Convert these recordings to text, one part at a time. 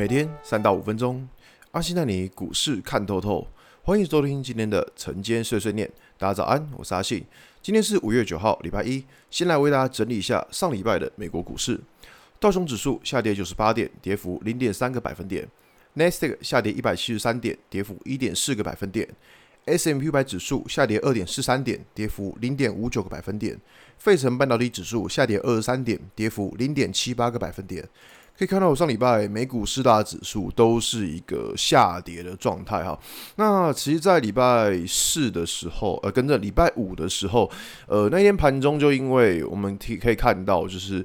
每天三到五分钟，阿信带你股市看透透。欢迎收听今天的晨间碎碎念。大家早安，我是阿信。今天是五月九号，礼拜一。先来为大家整理一下上礼拜的美国股市。道琼指数下跌九十八点，跌幅零点三个百分点。纳斯达克下跌一百七十三点，跌幅一点四个百分点。S&P 五百指数下跌二点四三点，跌幅零点五九个百分点。费城半导体指数下跌二十三点，跌幅零点七八个百分点。可以看到，我上礼拜美股四大指数都是一个下跌的状态哈。那其实，在礼拜四的时候，呃，跟着礼拜五的时候，呃，那天盘中就因为我们可可以看到，就是。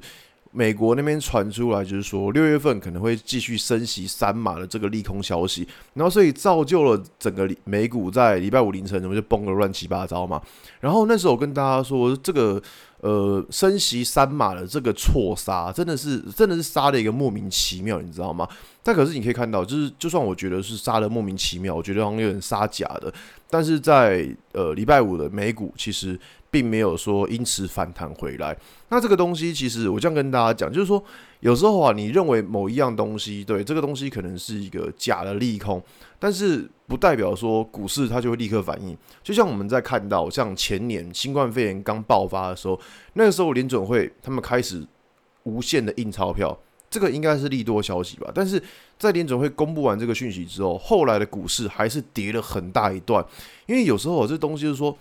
美国那边传出来，就是说六月份可能会继续升息三码的这个利空消息，然后所以造就了整个美股在礼拜五凌晨怎么就崩了乱七八糟嘛。然后那时候我跟大家说，这个呃升息三码的这个错杀，真的是真的是杀了一个莫名其妙，你知道吗？但可是你可以看到，就是就算我觉得是杀的莫名其妙，我觉得好像有点杀假的，但是在呃礼拜五的美股其实。并没有说因此反弹回来。那这个东西其实我这样跟大家讲，就是说有时候啊，你认为某一样东西对这个东西可能是一个假的利空，但是不代表说股市它就会立刻反应。就像我们在看到像前年新冠肺炎刚爆发的时候，那个时候联准会他们开始无限的印钞票，这个应该是利多消息吧。但是在联准会公布完这个讯息之后，后来的股市还是跌了很大一段，因为有时候这东西就是说。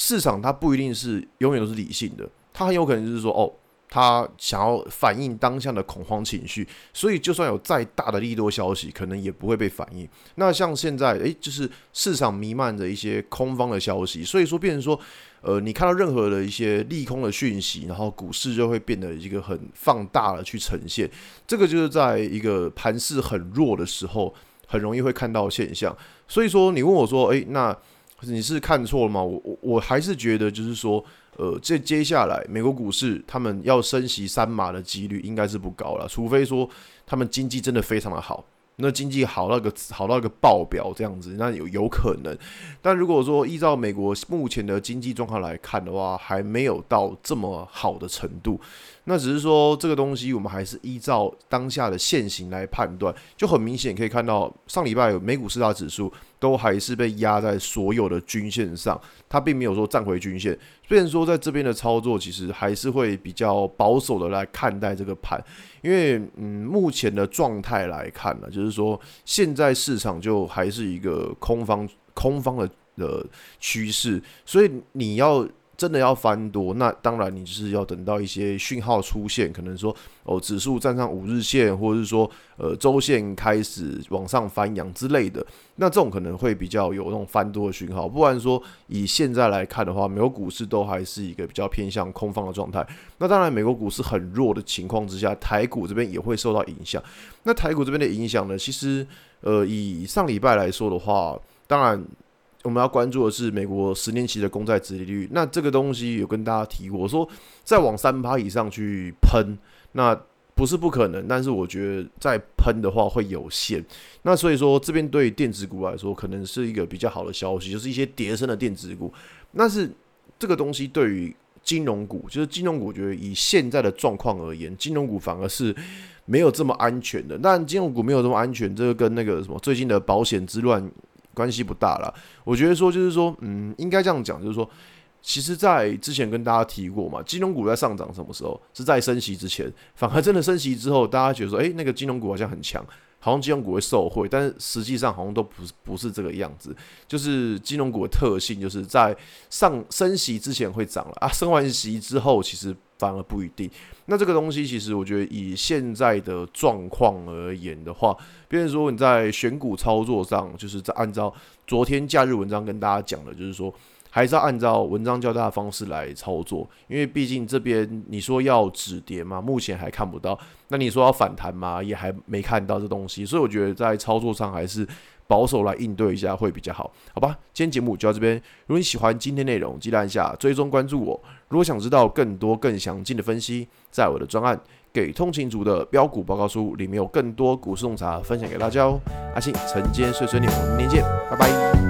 市场它不一定是永远都是理性的，它很有可能就是说，哦，他想要反映当下的恐慌情绪，所以就算有再大的利多消息，可能也不会被反映。那像现在，诶，就是市场弥漫着一些空方的消息，所以说变成说，呃，你看到任何的一些利空的讯息，然后股市就会变得一个很放大了去呈现。这个就是在一个盘势很弱的时候，很容易会看到现象。所以说，你问我说，诶，那。你是看错了吗？我我我还是觉得，就是说，呃，这接下来美国股市他们要升息三码的几率应该是不高了，除非说他们经济真的非常的好。那经济好到个好到个爆表这样子，那有有可能。但如果说依照美国目前的经济状况来看的话，还没有到这么好的程度。那只是说这个东西，我们还是依照当下的现行来判断。就很明显可以看到，上礼拜有美股四大指数都还是被压在所有的均线上，它并没有说站回均线。虽然说在这边的操作，其实还是会比较保守的来看待这个盘。因为嗯，目前的状态来看呢，就是说现在市场就还是一个空方空方的的趋势，所以你要真的要翻多，那当然你就是要等到一些讯号出现，可能说哦指数站上五日线，或者是说呃周线开始往上翻扬之类的，那这种可能会比较有那种翻多的讯号。不然说以现在来看的话，美国股市都还是一个比较偏向空方的状态。那当然，美国股市很弱的情况之下，台股这边也会受到影响。那台股这边的影响呢，其实呃以上礼拜来说的话，当然。我们要关注的是美国十年期的公债殖利率，那这个东西有跟大家提过，说再往三趴以上去喷，那不是不可能，但是我觉得再喷的话会有限。那所以说这边对电子股来说，可能是一个比较好的消息，就是一些跌深的电子股。但是这个东西对于金融股，就是金融股，我觉得以现在的状况而言，金融股反而是没有这么安全的。但金融股没有这么安全，这个跟那个什么最近的保险之乱。关系不大了，我觉得说就是说，嗯，应该这样讲，就是说，其实，在之前跟大家提过嘛，金融股在上涨什么时候？是在升息之前，反而真的升息之后，大家觉得说，诶，那个金融股好像很强，好像金融股会受惠，但是实际上好像都不是不是这个样子。就是金融股的特性，就是在上升息之前会涨了啊，升完息之后，其实反而不一定。那这个东西，其实我觉得以现在的状况而言的话，比如说你在选股操作上，就是在按照昨天假日文章跟大家讲的，就是说还是要按照文章教大的方式来操作，因为毕竟这边你说要止跌嘛，目前还看不到；那你说要反弹嘛，也还没看到这东西，所以我觉得在操作上还是。保守来应对一下会比较好，好吧？今天节目就到这边。如果你喜欢今天内容，记得按下追踪关注我。如果想知道更多更详尽的分析，在我的专案《给通勤族的标股报告书》里面有更多股市洞察分享给大家哦。阿信晨间碎碎念，我们明天见，拜拜。